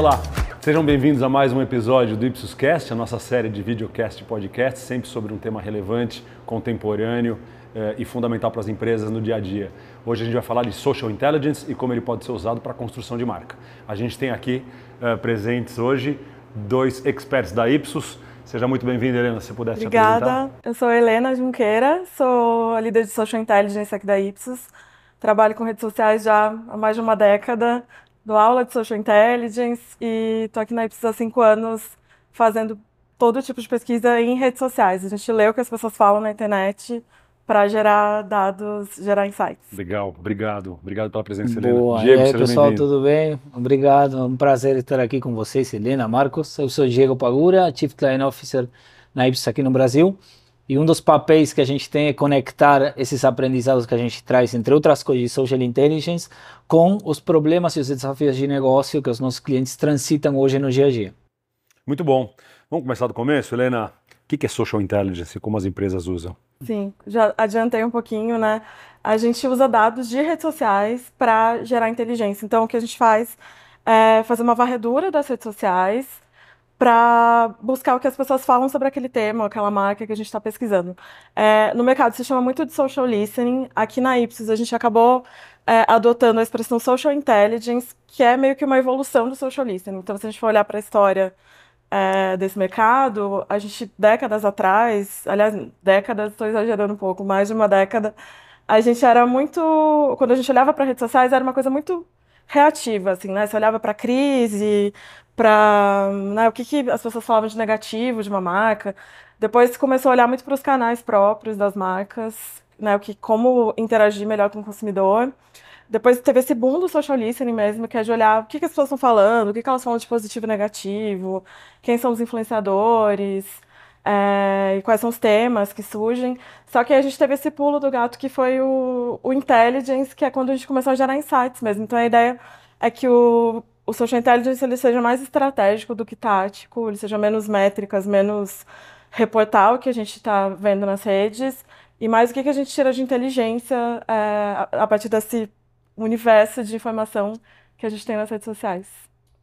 Olá, sejam bem-vindos a mais um episódio do Ipsos Cast, a nossa série de videocast e podcast, sempre sobre um tema relevante, contemporâneo eh, e fundamental para as empresas no dia a dia. Hoje a gente vai falar de social intelligence e como ele pode ser usado para a construção de marca. A gente tem aqui eh, presentes hoje dois experts da Ipsos. Seja muito bem-vinda, Helena, se pudesse Obrigada. apresentar. Eu sou Helena Junqueira, sou a líder de Social Intelligence aqui da Ipsos. Trabalho com redes sociais já há mais de uma década, dou aula de Social Intelligence e estou aqui na Ipsos há cinco anos fazendo todo tipo de pesquisa em redes sociais. A gente lê o que as pessoas falam na internet para gerar dados, gerar insights. Legal, obrigado. Obrigado pela presença, Helena. Boa. Diego, e aí, pessoal, tudo bem? Obrigado. É um prazer estar aqui com vocês, Helena, Marcos. Eu sou Diego Pagura, Chief Client Officer na Ipsos aqui no Brasil. E um dos papéis que a gente tem é conectar esses aprendizados que a gente traz, entre outras coisas, de Social Intelligence, com os problemas e os desafios de negócio que os nossos clientes transitam hoje no dia a dia. Muito bom. Vamos começar do começo, Helena? O que que é social intelligence e como as empresas usam? Sim, já adiantei um pouquinho, né? A gente usa dados de redes sociais para gerar inteligência. Então, o que a gente faz é fazer uma varredura das redes sociais para buscar o que as pessoas falam sobre aquele tema, aquela marca que a gente está pesquisando. É, no mercado se chama muito de social listening. Aqui na Ipsos a gente acabou é, adotando a expressão social intelligence, que é meio que uma evolução do social listening. Então, se a gente for olhar para a história é, desse mercado, a gente, décadas atrás, aliás, décadas, estou exagerando um pouco, mais de uma década, a gente era muito. Quando a gente olhava para redes sociais, era uma coisa muito reativa, assim, né? Você olhava para a crise, para né, o que, que as pessoas falavam de negativo de uma marca. Depois começou a olhar muito para os canais próprios das marcas, né? O que, como interagir melhor com o consumidor. Depois teve esse boom do social listening mesmo, que é de olhar o que, que as pessoas estão falando, o que, que elas falam de positivo e negativo, quem são os influenciadores, é, e quais são os temas que surgem. Só que a gente teve esse pulo do gato que foi o, o intelligence, que é quando a gente começou a gerar insights mesmo. Então a ideia é que o, o social intelligence ele seja mais estratégico do que tático, ele seja menos métricas, menos reportar o que a gente está vendo nas redes, e mais o que, que a gente tira de inteligência é, a, partir desse universo de informação que a gente tem nas redes sociais.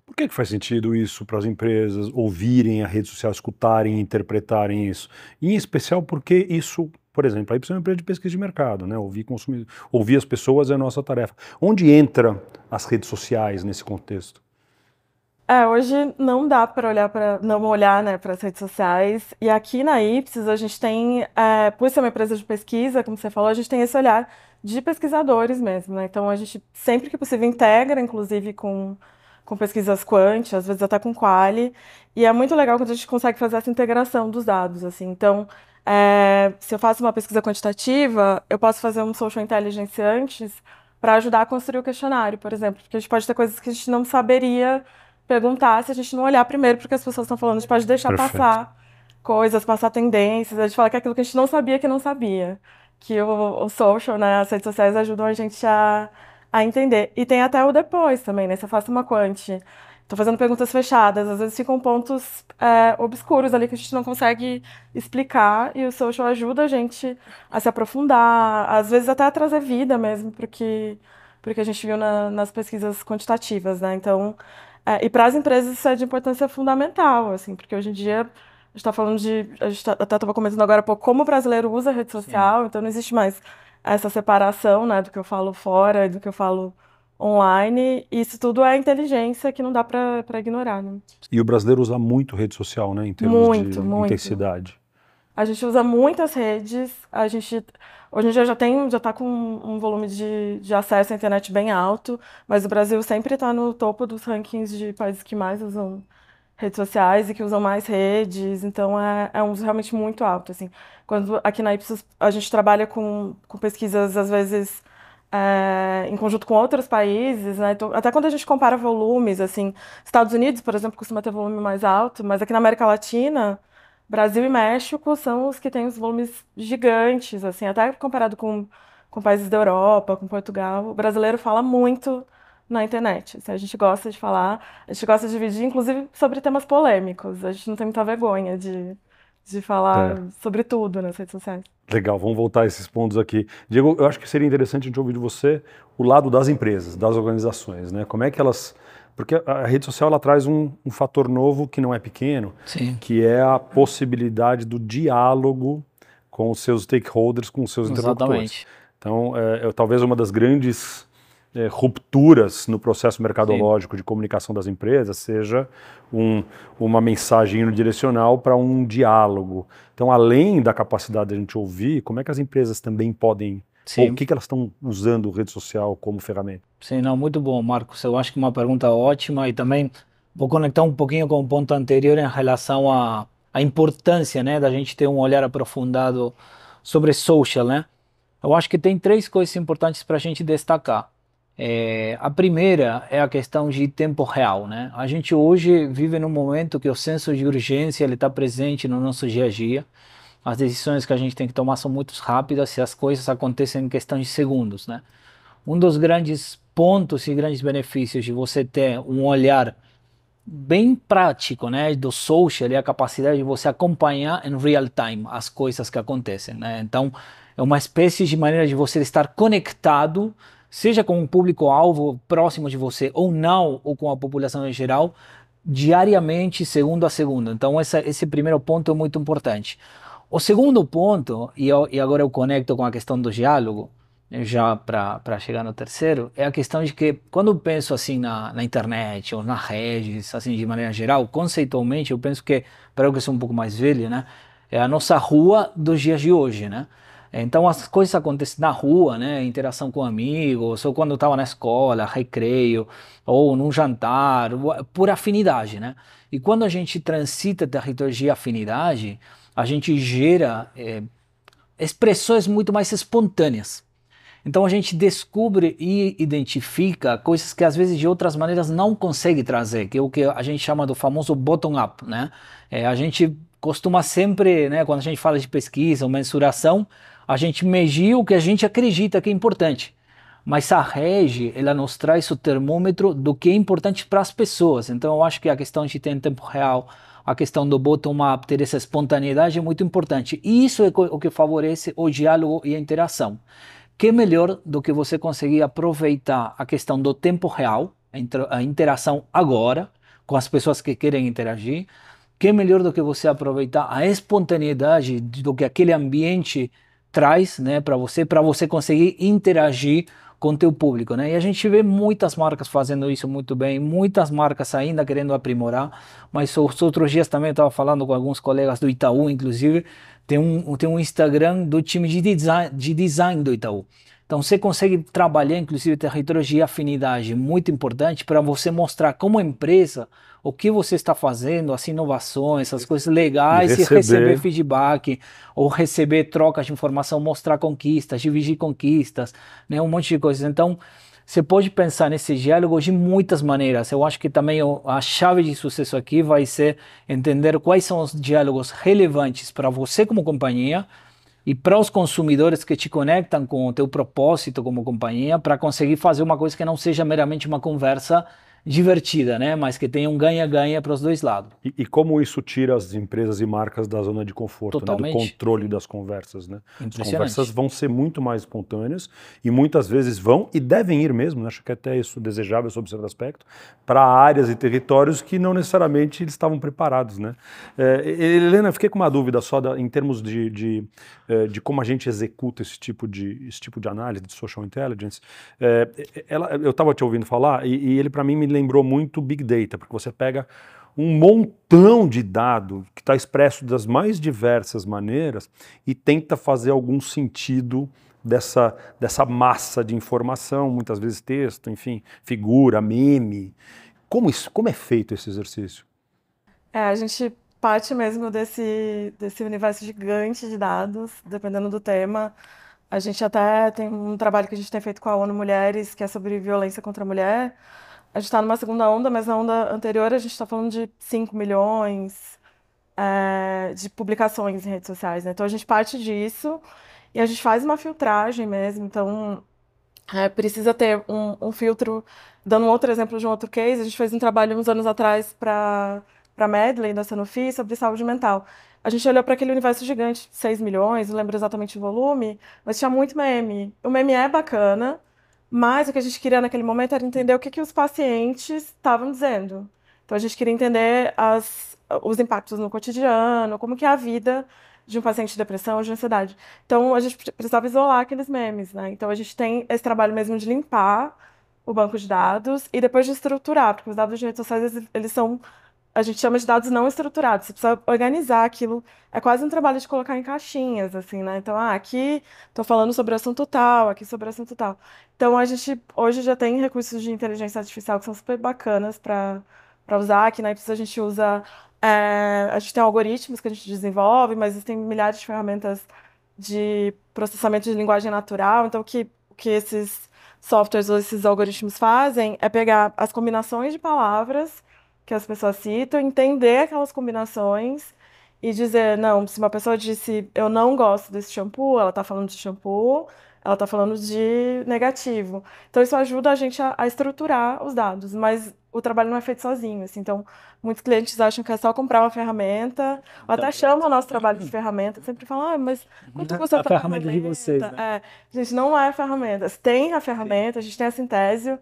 Por que, que faz sentido isso para as empresas ouvirem a rede social, escutarem, interpretarem isso? Em especial porque isso, por exemplo, aí precisa uma empresa de pesquisa de mercado, né? Ouvir consumidor, ouvir as pessoas é a nossa tarefa. Onde entra as redes sociais nesse contexto? É, hoje não dá para olhar para não olhar, né, para as redes sociais. E aqui na Ipsos a gente tem, é, por ser uma empresa de pesquisa, como você falou, a gente tem esse olhar de pesquisadores mesmo, né? Então a gente sempre que possível integra, inclusive com com pesquisas quant, às vezes até com quali, e é muito legal quando a gente consegue fazer essa integração dos dados, assim. Então, é, se eu faço uma pesquisa quantitativa, eu posso fazer um social intelligence antes para ajudar a construir o questionário, por exemplo, porque a gente pode ter coisas que a gente não saberia perguntar se a gente não olhar primeiro porque as pessoas estão falando, a gente pode deixar Perfeito. passar coisas, passar tendências, a gente fala que é aquilo que a gente não sabia que não sabia. Que o, o social, né, as redes sociais ajudam a gente a, a entender. E tem até o depois também, né? Você faz uma quant, tô fazendo perguntas fechadas, às vezes ficam pontos é, obscuros ali que a gente não consegue explicar e o social ajuda a gente a se aprofundar, às vezes até a trazer vida mesmo, porque porque a gente viu na, nas pesquisas quantitativas, né? Então, é, e para as empresas isso é de importância fundamental, assim, porque hoje em dia a gente está falando de. A gente tá, até estava comentando agora há pouco como o brasileiro usa a rede social, então não existe mais essa separação, né, do que eu falo fora e do que eu falo online. Isso tudo é inteligência que não dá para ignorar, né? E o brasileiro usa muito rede social, né? Em termos Muito, de muito. intensidade. A gente usa muitas redes, a gente hoje em dia já tem, já está com um volume de, de acesso à internet bem alto, mas o Brasil sempre está no topo dos rankings de países que mais usam redes sociais e que usam mais redes, então é, é um uso realmente muito alto, assim. Quando aqui na Ipsos a gente trabalha com, com pesquisas, às vezes, é, em conjunto com outros países, né? Então, até quando a gente compara volumes, assim, Estados Unidos, por exemplo, costuma ter volume mais alto, mas aqui na América Latina, Brasil e México são os que têm os volumes gigantes, assim, até comparado com, com países da Europa, com Portugal. O brasileiro fala muito na internet. Assim, a gente gosta de falar, a gente gosta de dividir, inclusive, sobre temas polêmicos. A gente não tem muita vergonha de, de falar É. sobre tudo nas redes sociais. Legal, vamos voltar a esses pontos aqui. Diego, eu acho que seria interessante a gente ouvir de você o lado das empresas, das organizações, né? Como é que elas Porque a, rede social ela traz um, um, fator novo que não é pequeno, Sim. que é a possibilidade do diálogo com os seus stakeholders, com os seus Exatamente. interlocutores. Então, é, é, talvez uma das grandes é, rupturas no processo mercadológico Sim. de comunicação das empresas seja um, uma mensagem unidirecional para um diálogo. Então, além da capacidade de a gente ouvir, como é que as empresas também podem Sim. Ou o que, que elas estão usando rede social como ferramenta? Sim, não, muito bom, Marcos. Eu acho que uma pergunta ótima e também vou conectar um pouquinho com o ponto anterior em relação à, à importância né, da gente ter um olhar aprofundado sobre social. Né? Eu acho que tem três coisas importantes para a gente destacar. É, a primeira é a questão de tempo real, né? A gente hoje vive num momento que o senso de urgência ele está presente no nosso dia a dia. As decisões que a gente tem que tomar são muito rápidas e as coisas acontecem em questão de segundos, né? Um dos grandes pontos e grandes benefícios de você ter um olhar bem prático, né, do social é a capacidade de você acompanhar em real time as coisas que acontecem, né? Então, é uma espécie de maneira de você estar conectado seja com um público-alvo próximo de você ou não, ou com a população em geral, diariamente, segundo a segundo. Então, essa, esse primeiro ponto é muito importante. O segundo ponto, e, eu, e agora eu conecto com a questão do diálogo, né, já para chegar no terceiro, é a questão de que quando eu penso assim na, na internet ou nas redes, assim de maneira geral, conceitualmente, eu penso que, para eu que sou um pouco mais velho, né, é a nossa rua dos dias de hoje, né? Então as coisas acontecem na rua, né? Interação com amigos, ou quando estava na escola, recreio, ou num jantar, por afinidade, né? E quando a gente transita território de afinidade, a gente gera é, expressões muito mais espontâneas. Então a gente descobre e identifica coisas que às vezes de outras maneiras não consegue trazer, que é o que a gente chama do famoso bottom-up, né? É, a gente costuma sempre, né, quando a gente fala de pesquisa ou mensuração, a gente medir o que a gente acredita que é importante. Mas a rege, ela nos traz o termômetro do que é importante para as pessoas. Então eu acho que a questão de ter em tempo real, a questão do bottom-up, ter essa espontaneidade é muito importante. E isso é o que favorece o diálogo e a interação. Que melhor do que você conseguir aproveitar a questão do tempo real, a interação agora, com as pessoas que querem interagir, que melhor do que você aproveitar a espontaneidade do que aquele ambiente traz, né, para você, para você conseguir interagir com o teu público, né? E a gente vê muitas marcas fazendo isso muito bem, muitas marcas ainda querendo aprimorar, mas os outros dias também estava falando com alguns colegas do Itaú, inclusive, tem um, tem um Instagram do time de design, de design do Itaú. Então você consegue trabalhar, inclusive, territórios de afinidade muito importante para você mostrar como empresa o que você está fazendo, as inovações, essas coisas legais e receber. e receber feedback ou receber trocas de informação, mostrar conquistas, dividir conquistas, né, um monte de coisas. Então você pode pensar nesse diálogo de muitas maneiras. Eu acho que também a chave de sucesso aqui vai ser entender quais são os diálogos relevantes para você como companhia e para os consumidores que te conectam com o teu propósito como companhia para conseguir fazer uma coisa que não seja meramente uma conversa divertida, né? Mas que tenha um ganha-ganha para os dois lados. E, e, como isso tira as empresas e marcas da zona de conforto, né? do controle das conversas, né? As conversas vão ser muito mais espontâneas e muitas vezes vão e devem ir mesmo, né? acho que até isso desejável sob certo aspecto, para áreas e territórios que não necessariamente eles estavam preparados, né? É, Helena, fiquei com uma dúvida só da, em termos de, de, é, de, como a gente executa esse tipo de, esse tipo de análise de social intelligence. É, ela, eu estava te ouvindo falar e, e ele para mim me lembrou muito Big Data, porque você pega um montão de dado que está expresso das mais diversas maneiras e tenta fazer algum sentido dessa, dessa massa de informação, muitas vezes texto, enfim, figura, meme. Como, isso, como é feito esse exercício? É, a gente parte mesmo desse, desse universo gigante de dados, dependendo do tema. A gente até tem um trabalho que a gente tem feito com a ONU Mulheres, que é sobre violência contra a mulher, a gente está numa segunda onda, mas na onda anterior a gente está falando de 5 milhões é, de publicações em redes sociais. Né? Então a gente parte disso e a gente faz uma filtragem mesmo. Então é, precisa ter um, um, filtro. Dando um outro exemplo de um outro case, a gente fez um trabalho uns anos atrás para a Medley da Sanofi sobre saúde mental. A gente olhou para aquele universo gigante, 6 milhões, não lembro exatamente o volume, mas tinha muito meme. O meme é bacana, Mas o que a gente queria naquele momento era entender o que, que os pacientes estavam dizendo. Então a gente queria entender as, os impactos no cotidiano, como que é a vida de um paciente de depressão ou de ansiedade. Então a gente precisava isolar aqueles memes, né? Então a gente tem esse trabalho mesmo de limpar o banco de dados e depois de estruturar, porque os dados de redes sociais eles, eles são a gente chama de dados não estruturados. Você precisa organizar aquilo. É quase um trabalho de colocar em caixinhas, assim, né? Então, ah, aqui estou falando sobre o assunto tal, aqui sobre o assunto tal. Então, a gente hoje já tem recursos de inteligência artificial que são super bacanas para usar. Aqui na IPSIS a gente usa. É, a gente tem algoritmos que a gente desenvolve, mas existem milhares de ferramentas de processamento de linguagem natural. Então, o que, o que esses softwares ou esses algoritmos fazem é pegar as combinações de palavras que as pessoas citam, entender aquelas combinações e dizer, não, se uma pessoa disse eu não gosto desse shampoo, ela está falando de shampoo, ela está falando de negativo. Então isso ajuda a gente a, a, estruturar os dados, mas o trabalho não é feito sozinho. Assim, então muitos clientes acham que é só comprar uma ferramenta, ou até chamam o nosso trabalho de ferramenta, sempre falam, ah, mas quanto custa a, a ferramenta? ferramenta de vocês, né? é, gente, não é ferramenta. Tem a ferramenta, a gente tem a Sintésio,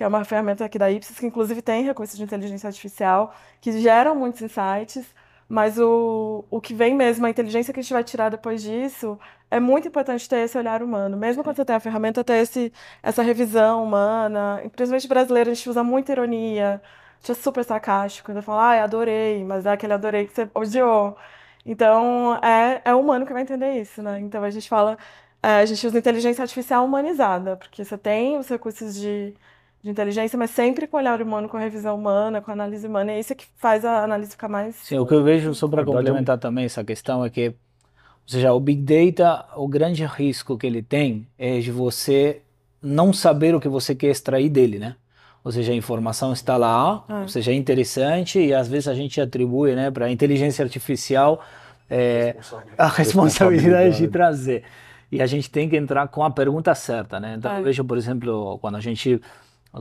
que é uma ferramenta aqui da Ipsos, que inclusive tem recursos de inteligência artificial, que geram muitos insights, mas o, o que vem mesmo, a inteligência que a gente vai tirar depois disso, é muito importante ter esse olhar humano. Mesmo quando você tem a ferramenta, ter esse, essa revisão humana. Principalmente brasileiro, a gente usa muita ironia, a gente é super sarcástico, ainda fala, ah, adorei, mas é aquele adorei que você odiou. Então, é, é o humano que vai entender isso, né? Então, a gente fala, é, a gente usa inteligência artificial humanizada, porque você tem os recursos de de inteligência, mas sempre com olhar humano, com revisão humana, com análise humana. É isso que faz a análise ficar mais. Sim, o que eu vejo, só para complementar também essa questão, é que, ou seja, o Big Data, o grande risco que ele tem é de você não saber o que você quer extrair dele, né? Ou seja, a informação está lá, ah. ou seja, é interessante e às vezes a gente atribui né, para a inteligência artificial é, a responsabilidade de trazer. E a gente tem que entrar com a pergunta certa, né? Então, eu vejo, por exemplo, quando a gente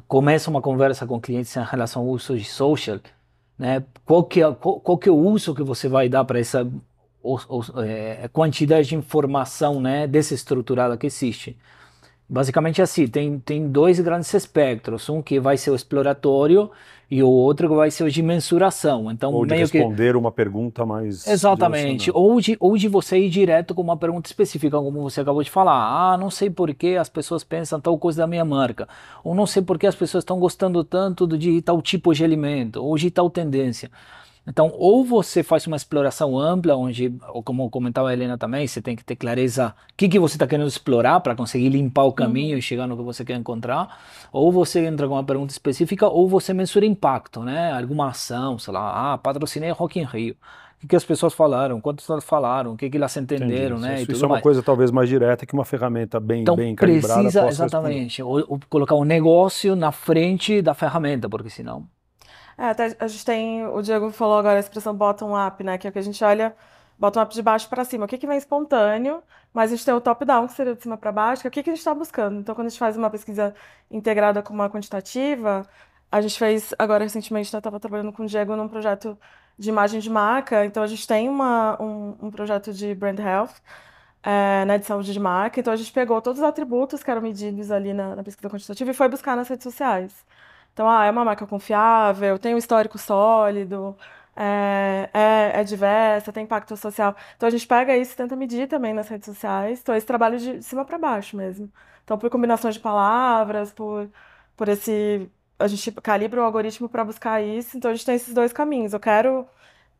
começa uma conversa com clientes em relação ao uso de social, né? Qual que é, qual, qual que é o uso que você vai dar para essa é, quantidade de informação, né, desestruturada que existe? Basicamente assim, tem, tem dois grandes espectros, um que vai ser o exploratório e o outro que vai ser o de mensuração. Então, ou de meio responder que... uma pergunta mais... Exatamente, ou de, ou de você ir direto com uma pergunta específica, como você acabou de falar. Ah, não sei por que as pessoas pensam tal coisa da minha marca, ou não sei por que as pessoas estão gostando tanto de tal tipo de alimento, ou de tal tendência. Então, ou você faz uma exploração ampla, onde, ou como comentava a Helena também, você tem que ter clareza o que, que você está querendo explorar para conseguir limpar o caminho uhum. e chegar no que você quer encontrar, ou você entra com uma pergunta específica, ou você mensura impacto, né? Alguma ação, sei lá, ah, patrocinei Rock in Rio. O que, as pessoas falaram, quantas elas falaram, o que, que elas entenderam, Entendi. né? Isso, isso é uma mais. coisa talvez mais direta que uma ferramenta bem, então, bem calibrada. Precisa, exatamente, ou, ou colocar um negócio na frente da ferramenta, porque senão é, até a gente tem, o Diego falou agora a expressão bottom-up, né? Que é o que a gente olha bottom-up de baixo para cima. O que, que vem espontâneo, mas a gente tem o top-down, que seria de cima para baixo, que é o que, que a gente está buscando. Então, quando a gente faz uma pesquisa integrada com uma quantitativa, a gente fez, agora recentemente, eu estava trabalhando com o Diego num projeto de imagem de marca, então a gente tem uma, um, um projeto de brand health, é, né, de saúde de marca, então a gente pegou todos os atributos que eram medidos ali na, na pesquisa quantitativa e foi buscar nas redes sociais. Então, ah, é uma marca confiável, tem um histórico sólido, é, é, é, diversa, tem impacto social. Então a gente pega isso e tenta medir também nas redes sociais. Então esse trabalho de cima para baixo mesmo. Então por combinações de palavras, por, por esse a gente calibra o algoritmo para buscar isso. Então a gente tem esses dois caminhos. Eu quero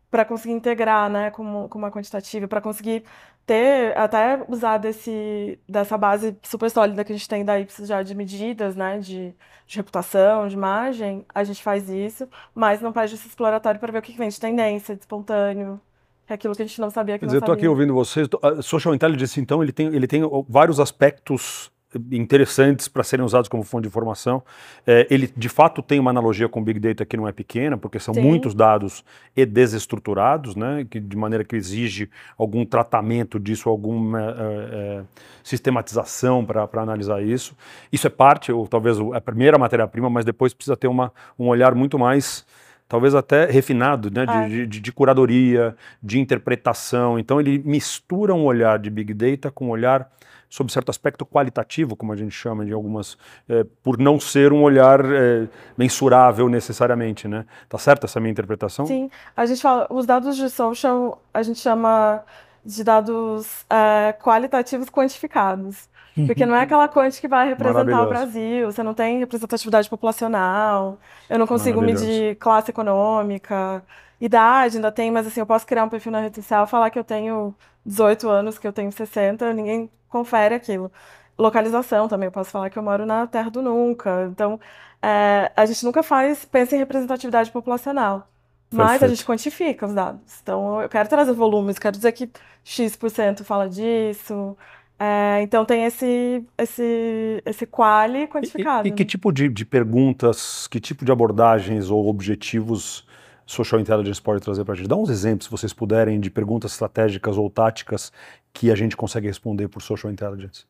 para conseguir integrar, né, com, uma quantitativa, para conseguir ter, até usar desse, dessa base super sólida que a gente tem da Ipsos já de medidas, né, de, de reputação, de imagem, a gente faz isso, mas não faz esse exploratório para ver o que vem de tendência, de espontâneo, que é aquilo que a gente não sabia que Quer dizer, eu estou aqui ouvindo vocês, Social Intelligence, então, ele tem, ele tem vários aspectos interessantes para serem usados como fonte de informação. É, ele, de fato, tem uma analogia com Big Data que não é pequena, porque são Sim. muitos dados e desestruturados, né, que, de maneira que exige algum tratamento disso, alguma é, é, sistematização para analisar isso. Isso é parte, ou talvez a primeira matéria-prima, mas depois precisa ter uma, um olhar muito mais talvez até refinado, né? É. De, de, de curadoria, de interpretação. Então ele mistura um olhar de Big Data com um olhar sob certo aspecto qualitativo, como a gente chama de algumas, eh, por não ser um olhar eh, mensurável necessariamente, né? Tá certa essa minha interpretação? Sim, a gente fala, os dados de social a gente chama de dados é, qualitativos quantificados. Porque não é aquela quant que vai representar o. Brasil, você não tem representatividade populacional, eu não consigo medir classe econômica, idade ainda tem, mas assim, eu posso criar um perfil na rede social, falar que eu tenho 18 anos, que eu tenho 60, ninguém confere aquilo. Localização também, eu posso falar que eu moro na terra do nunca. Então, é, a gente nunca faz, pensa em representatividade populacional. Mas a Perfeito. gente quantifica os dados. Então, eu quero trazer volumes, quero dizer que X% fala disso. É, então, tem esse, esse, esse quali E- quantificado. E, e que né? tipo de, de perguntas, que tipo de abordagens ou objetivos Social Intelligence pode trazer para a gente? Dá uns exemplos, se vocês puderem, de perguntas estratégicas ou táticas que a gente consegue responder por Social Intelligence.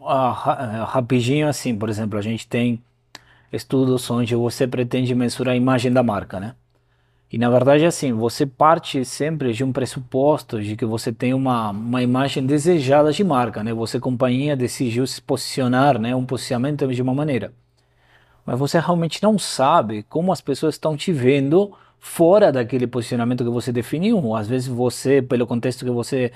Ah, ra- rapidinho assim, por exemplo, a gente tem estudos onde você pretende mensurar a imagem da marca, né? E na verdade, assim, você parte sempre de um pressuposto de que você tem uma, uma imagem desejada de marca, né? Você, companhia, decidiu se posicionar, né? Um posicionamento de uma maneira. Mas você realmente não sabe como as pessoas estão te vendo fora daquele posicionamento que você definiu. Às vezes você, pelo contexto que você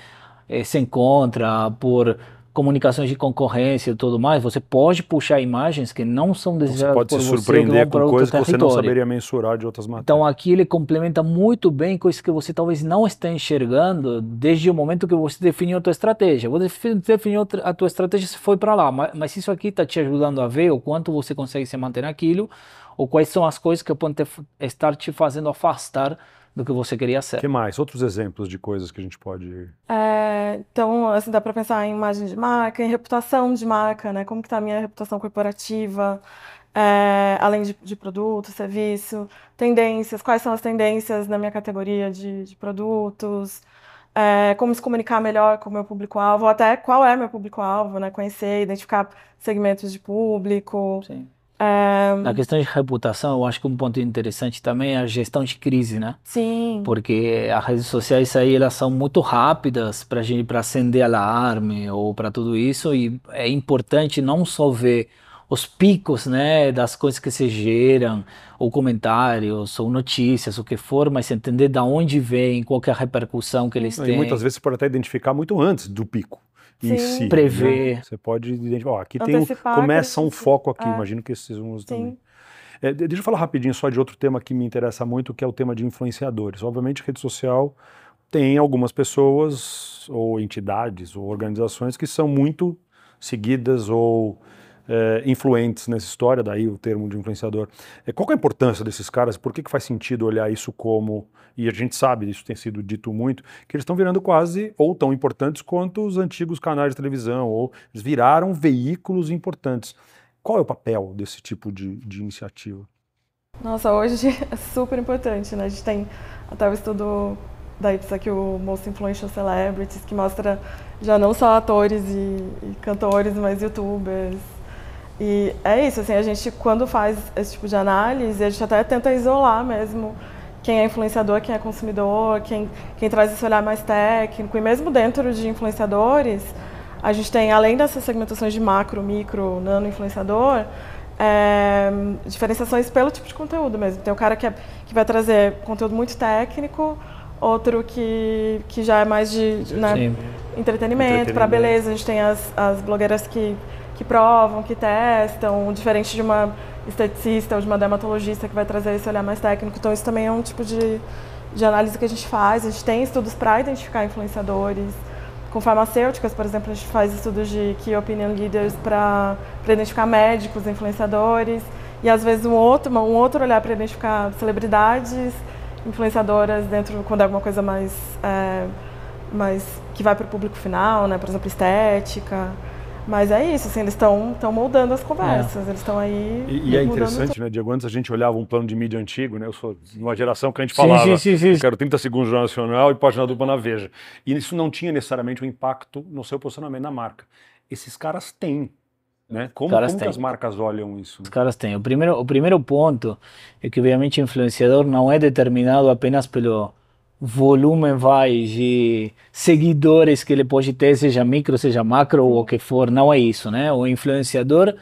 eh, se encontra, por comunicações de concorrência e tudo mais, você pode puxar imagens que não são Então, Você desejadas pode por se você, que surpreender vão para com coisas que você não saberia mensurar de outras matérias. Então aqui ele complementa muito bem coisas que você talvez não esteja enxergando desde o momento que você definiu a tua estratégia. Você defi- definiu a tua estratégia, você foi para lá, mas, mas isso aqui está te ajudando a ver o quanto você consegue se manter naquilo, ou quais são as coisas que podem estar te fazendo afastar do que você queria O ser. que mais? Outros exemplos de coisas que a gente pode... É, então, assim, dá para pensar em imagem de marca, em reputação de marca, né? Como que tá a minha reputação corporativa, é, além de, de produto, serviço, tendências, quais são as tendências na minha categoria de, de produtos, é, como se comunicar melhor com o meu público-alvo, ou até qual é meu público-alvo, né? Conhecer, identificar segmentos de público. Sim. Na questão de reputação, eu acho que um ponto interessante também é a gestão de crise, né? sim, Porque as redes sociais aí elas são muito rápidas para gente para acender alarme ou para tudo isso e é importante não só ver os picos, né, das coisas que se geram, ou comentários, ou notícias, o que for, mas entender da onde vem, qual que é a repercussão que eles E têm. muitas vezes você pode até identificar muito antes do pico em Sim. si. Prever. né? Você pode identificar, ó, aqui tem um, Antecipar começa um foco aqui, É. imagino que esses uns também. É, de- deixa eu falar rapidinho só de outro tema que me interessa muito, que é o tema de influenciadores. Obviamente, rede social tem algumas pessoas, ou entidades, ou organizações que são muito seguidas ou é, influentes nessa história, daí o termo de influenciador. É, qual que é a importância desses caras? Por que, que faz sentido olhar isso como, e a gente sabe, isso tem sido dito muito, que eles estão virando quase ou tão importantes quanto os antigos canais de televisão, ou eles viraram veículos importantes. Qual é o papel desse tipo de, de iniciativa? Nossa, hoje é super importante, né? A gente tem até o estudo da Ipsos aqui, o Most Influential Celebrities, que mostra já não só atores e, e cantores, mas youtubers. E é isso, assim, a gente quando faz esse tipo de análise, a gente até tenta isolar mesmo quem é influenciador, quem é consumidor, quem, quem traz esse olhar mais técnico. E mesmo dentro de influenciadores, a gente tem, além dessas segmentações de macro, micro, nano influenciador, é, diferenciações pelo tipo de conteúdo mesmo. Tem o cara que, é, que vai trazer conteúdo muito técnico, outro que, que já é mais de, né, Sim. entretenimento, para Entretenimento. beleza. A gente tem as, as blogueiras que, que provam, que testam, diferente de uma esteticista ou de uma dermatologista que vai trazer esse olhar mais técnico. Então, isso também é um tipo de, de análise que a gente faz. A gente tem estudos para identificar influenciadores. Com farmacêuticas, por exemplo, a gente faz estudos de key opinion leaders para identificar médicos, influenciadores. E às vezes um outro, um outro olhar para identificar celebridades, influenciadoras dentro, quando é alguma coisa mais, é, mais que vai para o público final, né? por exemplo, estética. Mas é isso, assim, eles estão moldando as conversas, eles estão aí. E, e é mudando interessante, né, Diego? Antes a gente olhava um plano de mídia antigo, né? Eu sou de uma geração que a gente Sim, falava, sim, sim, sim. eu quero 30 segundos no Jornal Nacional e página dupla na Veja. E isso não tinha necessariamente um impacto no seu posicionamento na marca. Esses caras têm. Né? Como, como que as marcas olham isso? Os caras têm. O primeiro, o primeiro ponto é que, obviamente, o influenciador não é determinado apenas pelo volume vai de seguidores que ele pode ter, seja micro, seja macro ou o que for, não é isso, né? O influenciador,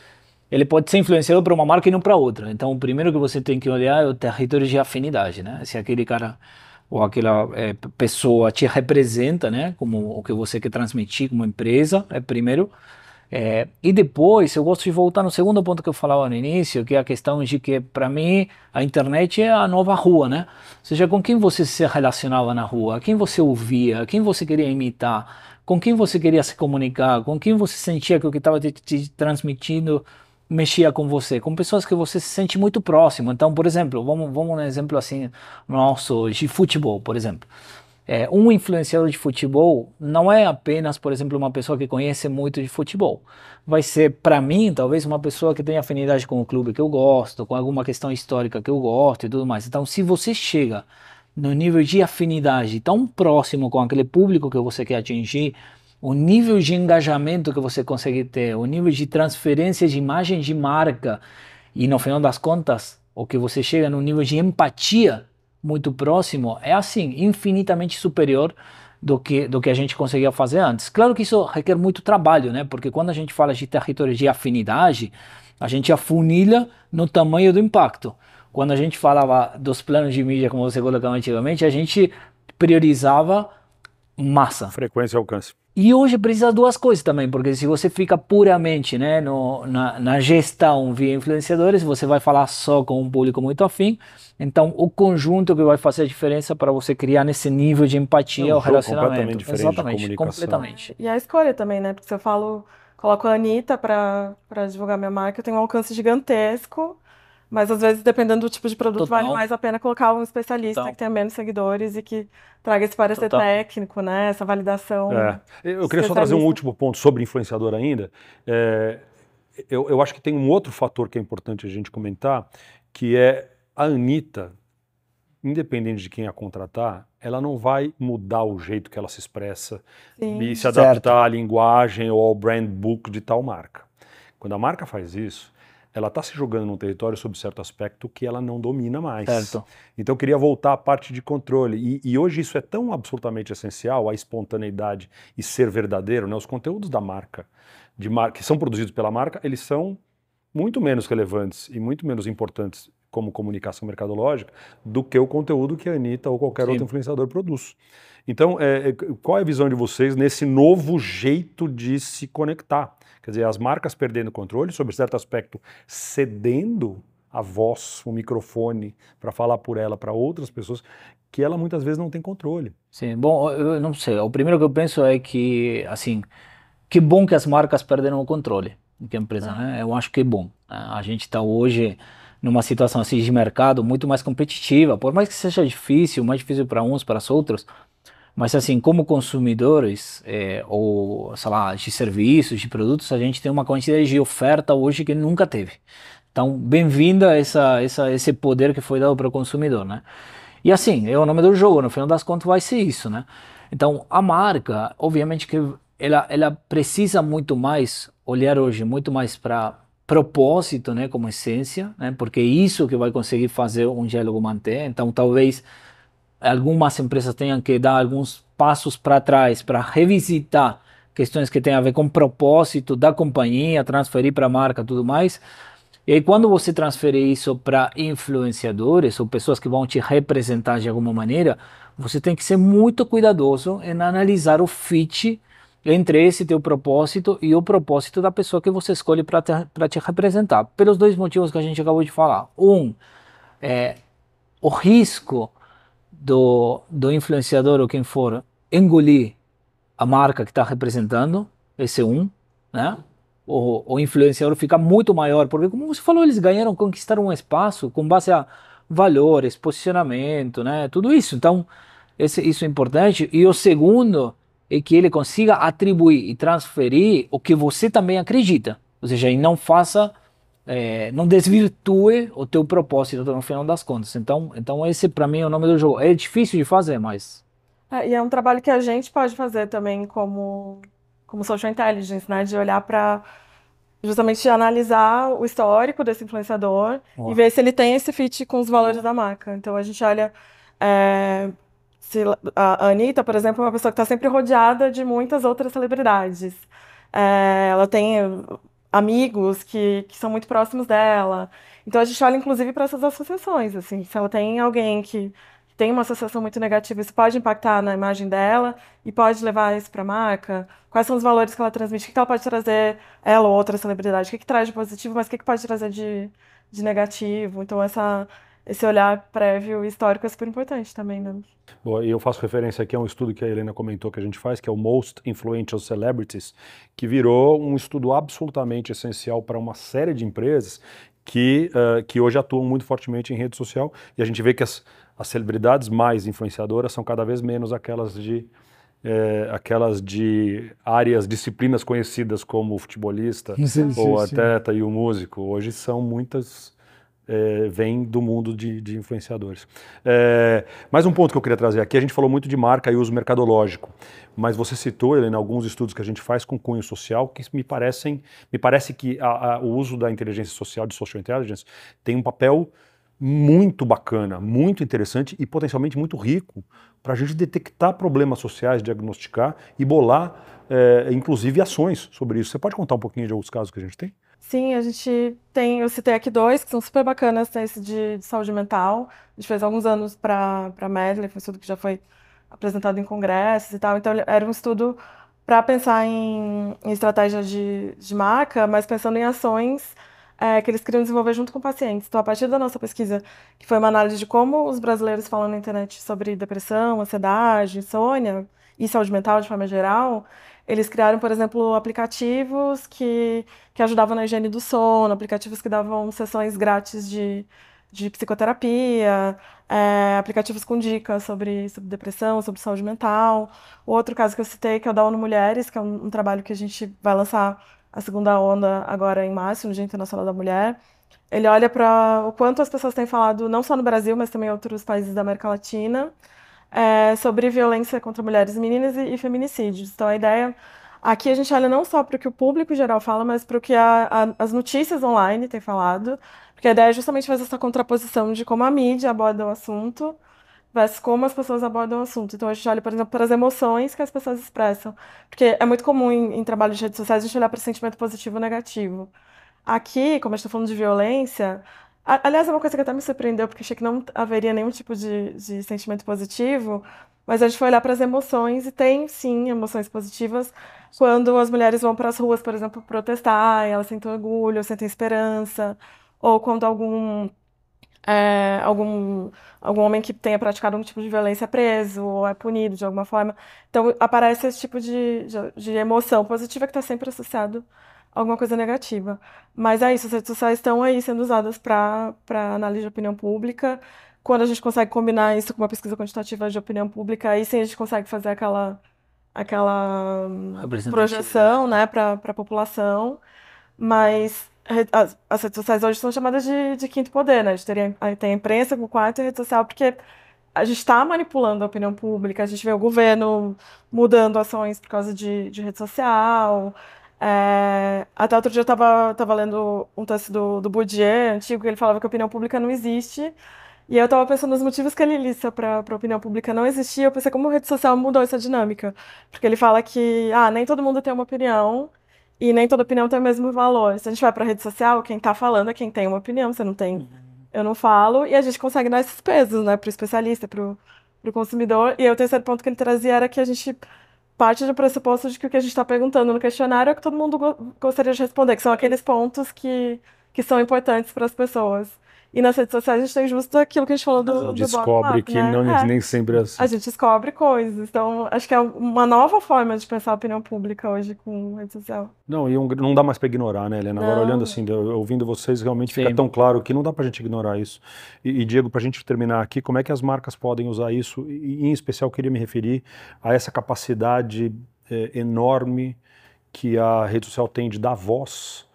ele pode ser influenciador para uma marca e não para outra. Então, o primeiro que você tem que olhar é o território de afinidade, né? Se aquele cara ou aquela é, pessoa te representa, né? Como o que você quer transmitir como empresa, é primeiro. É, e depois, eu gosto de voltar no segundo ponto que eu falava no início, que é a questão de que, para mim, a internet é a nova rua, né? Ou seja, com quem você se relacionava na rua, quem você ouvia, quem você queria imitar, com quem você queria se comunicar, com quem você sentia que o que estava te, te, transmitindo mexia com você, com pessoas que você se sente muito próximo. Então, por exemplo, vamos, vamos um exemplo assim nosso de futebol, por exemplo. É, um influenciador de futebol não é apenas, por exemplo, uma pessoa que conhece muito de futebol. Vai ser, para mim, talvez uma pessoa que tem afinidade com o clube que eu gosto, com alguma questão histórica que eu gosto e tudo mais. Então, se você chega no nível de afinidade tão próximo com aquele público que você quer atingir, o nível de engajamento que você consegue ter, o nível de transferência de imagem de marca e no final das contas, o que você chega no nível de empatia muito próximo é assim, infinitamente superior do que, do que a gente conseguia fazer antes. Claro que isso requer muito trabalho, né? Porque quando a gente fala de território de afinidade, a gente afunilha no tamanho do impacto. Quando a gente falava dos planos de mídia, como você colocava antigamente, a gente priorizava massa. Frequência e alcance. E hoje precisa duas coisas também, porque se você fica puramente né, no, na, na, gestão via influenciadores, você vai falar só com um público muito afim. Então, o conjunto que vai fazer a diferença para você criar nesse nível de empatia é um relacionamento. Completamente diferente Exatamente, completamente. E a escolha também, né? Porque se eu falo, coloco a Anitta para divulgar minha marca, eu tenho um alcance gigantesco. Mas às vezes, dependendo do tipo de produto, Total. vale mais a pena colocar um especialista Total. que tenha menos seguidores e que traga esse parecer Total. técnico, né? Essa validação. É. Eu queria só trazer um último ponto sobre influenciador ainda. É, eu, eu acho que tem um outro fator que é importante a gente comentar, que é a Anitta, independente de quem a contratar, ela não vai mudar o jeito que ela se expressa Sim. e se adaptar certo. à linguagem ou ao brand book de tal marca. Quando a marca faz isso, ela está se jogando num território sob certo aspecto que ela não domina mais. Certo. Então eu queria voltar à parte de controle. E, e, hoje isso é tão absolutamente essencial, a espontaneidade e ser verdadeiro, né? Os conteúdos da marca, de mar que são produzidos pela marca, eles são muito menos relevantes e muito menos importantes como comunicação mercadológica do que o conteúdo que a Anitta ou qualquer Sim. outro influenciador produz. Então, é, é, qual é a visão de vocês nesse novo jeito de se conectar? Quer dizer, as marcas perdendo controle, sobre certo aspecto, cedendo a voz, o microfone, para falar por ela para outras pessoas que ela muitas vezes não tem controle. Sim, bom, eu não sei. O primeiro que eu penso é que, assim, que bom que as marcas perderam o controle que a empresa, ah. né? Eu acho que é bom. Né? A gente está hoje numa situação assim de mercado muito mais competitiva, por mais que seja difícil, mais difícil para uns, para os outros, mas assim, como consumidores, é, ou sei lá, de serviços, de produtos, a gente tem uma quantidade de oferta hoje que nunca teve. Então, bem-vinda essa, essa, esse poder que foi dado para o consumidor, né? E assim, é o nome do jogo, no final das contas vai ser isso, né? Então, a marca, obviamente que ela, ela precisa muito mais olhar hoje, muito mais para propósito, né, como essência, né? Porque é isso que vai conseguir fazer um diálogo manter. Então, talvez algumas empresas tenham que dar alguns passos para trás para revisitar questões que têm a ver com propósito da companhia, transferir para a marca tudo mais. E aí, quando você transfere isso para influenciadores ou pessoas que vão te representar de alguma maneira, você tem que ser muito cuidadoso em analisar o fit entre esse teu propósito e o propósito da pessoa que você escolhe para te, te representar. Pelos dois motivos que a gente acabou de falar. Um, é, o risco do, do influenciador ou quem for engolir a marca que está representando, esse é um, né? O, o influenciador fica muito maior, porque como você falou, eles ganharam, conquistaram um espaço com base a valores, posicionamento, né? Tudo isso. Então, esse, isso é importante. E o segundo é que ele consiga atribuir e transferir o que você também acredita. Ou seja, e não faça é, não desvirtue o teu propósito no final das contas. Então, então esse para mim é o nome do jogo. É difícil de fazer, mas é, e é um trabalho que a gente pode fazer também como como social intelligence, né, de olhar para justamente analisar o histórico desse influenciador Uau. e ver se ele tem esse fit com os valores da marca. Então a gente olha é, se a Anitta, por exemplo, é uma pessoa que está sempre rodeada de muitas outras celebridades. É, ela tem amigos que, que são muito próximos dela. Então a gente olha inclusive para essas associações, assim, se ela tem alguém que tem uma associação muito negativa, isso pode impactar na imagem dela e pode levar isso para a marca. Quais são os valores que ela transmite? O que ela pode trazer, ela ou outra celebridade? O que, que traz de positivo, mas o que, que pode trazer de, de negativo? Então, essa, esse olhar prévio histórico é super importante também, né? Bom, e eu faço referência aqui a um estudo que a Helena comentou que a gente faz, que é o Most Influential Celebrities, que virou um estudo absolutamente essencial para uma série de empresas que, uh, que hoje atuam muito fortemente em rede social. E a gente vê que as, as celebridades mais influenciadoras são cada vez menos aquelas de é, aquelas de áreas, disciplinas conhecidas como o futebolista sim, ou sim, atleta sim. e o músico. Hoje são muitas é, vêm do mundo de, de influenciadores. É, mais um ponto que eu queria trazer aqui, a gente falou muito de marca e uso mercadológico, mas você citou, Helena, alguns estudos que a gente faz com cunho social que me parecem, me parece que a, a, o uso da inteligência social, de social intelligence, tem um papel muito bacana, muito interessante e potencialmente muito rico para a gente detectar problemas sociais, diagnosticar e bolar, é, inclusive, ações sobre isso. Você pode contar um pouquinho de alguns casos que a gente tem? Sim, a gente tem, eu citei aqui dois que são super bacanas, tem esse de, de saúde mental. A gente fez alguns anos para a Medley, foi um estudo que já foi apresentado em congressos e tal. Então, era um estudo para pensar em, em estratégia de, de marca, mas pensando em ações é, que eles queriam desenvolver junto com pacientes. Então, a partir da nossa pesquisa, que foi uma análise de como os brasileiros falam na internet sobre depressão, ansiedade, insônia e saúde mental de forma geral, eles criaram, por exemplo, aplicativos que, que ajudavam na higiene do sono, aplicativos que davam sessões grátis de, de psicoterapia, é, aplicativos com dicas sobre, sobre depressão, sobre saúde mental. O outro caso que eu citei, que é o da ONU Mulheres, que é um, um trabalho que a gente vai lançar a segunda onda agora em março, no Dia Internacional da Mulher. Ele olha para o quanto as pessoas têm falado, não só no Brasil, mas também em outros países da América Latina, é, sobre violência contra mulheres meninas e, e, feminicídios. Então, a ideia. Aqui a gente olha não só para o que o público geral fala, mas para o que a, a, as notícias online têm falado, porque a ideia é justamente fazer essa contraposição de como a mídia aborda o assunto versus como as pessoas abordam o assunto. Então a gente olha, por exemplo, para as emoções que as pessoas expressam. Porque é muito comum em, em trabalho de redes sociais a gente olhar para sentimento positivo ou negativo. Aqui, como a gente está falando de violência, aliás, é uma coisa que até me surpreendeu, porque achei que não haveria nenhum tipo de, de sentimento positivo, mas a gente foi olhar para as emoções e tem sim emoções positivas quando as mulheres vão para as ruas, por exemplo, protestar, elas sentem orgulho, sentem esperança, ou quando algum é, algum, algum homem que tenha praticado algum tipo de violência é preso ou é punido de alguma forma. Então, aparece esse tipo de, de, de emoção positiva que está sempre associado alguma coisa negativa. Mas é isso, as redes sociais estão aí sendo usadas para análise de opinião pública. Quando a gente consegue combinar isso com uma pesquisa quantitativa de opinião pública, aí sim a gente consegue fazer aquela, aquela projeção né, para a população. Mas as, as, redes sociais hoje são chamadas de, de quinto poder, né? A gente teria, tem a imprensa com quarto e a rede social, porque a gente está manipulando a opinião pública, a gente vê o governo mudando ações por causa de, de rede social. É, até outro dia eu estava tava lendo um texto do, do Bourdieu, antigo, que ele falava que a opinião pública não existe. E eu estava pensando nos motivos que ele lista para a opinião pública não existir. Eu pensei como a rede social mudou essa dinâmica. Porque ele fala que ah, nem todo mundo tem uma opinião, e nem toda opinião tem o mesmo valor. Se a gente vai para a rede social, quem está falando é quem tem uma opinião, você não tem. Eu não falo, e a gente consegue dar esses pesos, né, para o especialista, para o consumidor. E aí, o terceiro ponto que ele trazia era que a gente parte do pressuposto de que o que a gente está perguntando no questionário é o que todo mundo go gostaria de responder, que são aqueles pontos que, que são importantes para as pessoas. E nas redes sociais a gente tem justo aquilo que a gente falou do, do Descobre que né? não, é. nem sempre é assim. A gente descobre coisas. Então, acho que é uma nova forma de pensar a opinião pública hoje com rede social. Não, e um, não dá mais para ignorar, né, Helena? Não. Agora, olhando assim, ouvindo vocês, realmente Sim. fica tão claro que não dá para a gente ignorar isso. E, e Diego, para a gente terminar aqui, como é que as marcas podem usar isso? E, em especial, queria me referir a essa capacidade é, enorme que a rede social tem de dar voz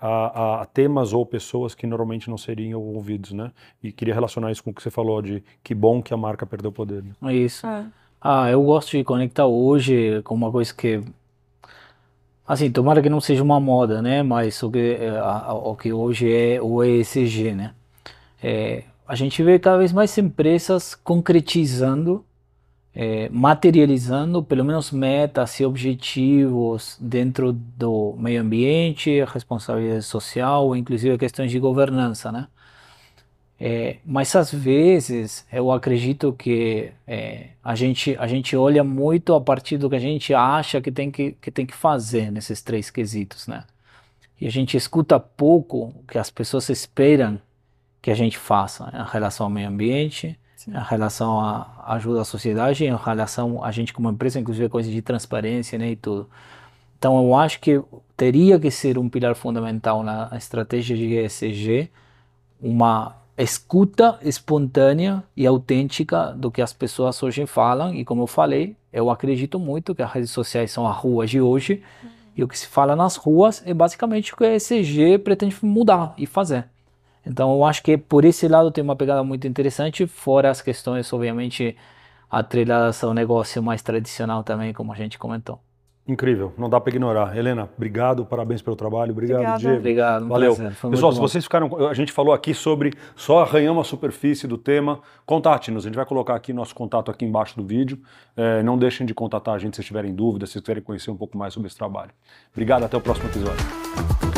a, a, temas ou pessoas que normalmente não seriam ouvidos, né? E queria relacionar isso com o que você falou de que bom que a marca perdeu poder. Né? É isso. É. Ah, eu gosto de conectar hoje com uma coisa que Assim, tomara que não seja uma moda, né? Mas o que, é, o que hoje é o ESG, né? É, a gente vê cada vez mais empresas concretizando, é, materializando pelo menos metas e objetivos dentro do meio ambiente, responsabilidade social, inclusive questões de governança, né? É, mas às vezes eu acredito que é, a, gente, a gente olha muito a partir do que a gente acha que tem que, que tem que fazer nesses três quesitos, né? E a gente escuta pouco o que as pessoas esperam que a gente faça né? em relação ao meio ambiente, Sim. em relação à ajuda à sociedade, em relação a gente como empresa, inclusive coisas de transparência né, e tudo. Então eu acho que teria que ser um pilar fundamental na estratégia de ESG, uma escuta espontânea e autêntica do que as pessoas hoje falam. E como eu falei, eu acredito muito que as redes sociais são as ruas de hoje. Uhum. E o que se fala nas ruas é basicamente o que a ECG pretende mudar e fazer. Então eu acho que por esse lado tem uma pegada muito interessante, fora as questões, obviamente, atreladas ao negócio mais tradicional também, como a gente comentou. Incrível, não dá para ignorar. Helena, obrigado, parabéns pelo trabalho. Obrigado, Obrigada. Diego. Obrigado, valeu. Pessoal, se vocês ficaram, a gente falou aqui sobre só arranhamos a superfície do tema, contate-nos. A gente vai colocar aqui nosso contato aqui embaixo do vídeo. É, não deixem de contatar a gente se tiverem dúvidas, se quiserem conhecer um pouco mais sobre esse trabalho. Obrigado, até o próximo episódio.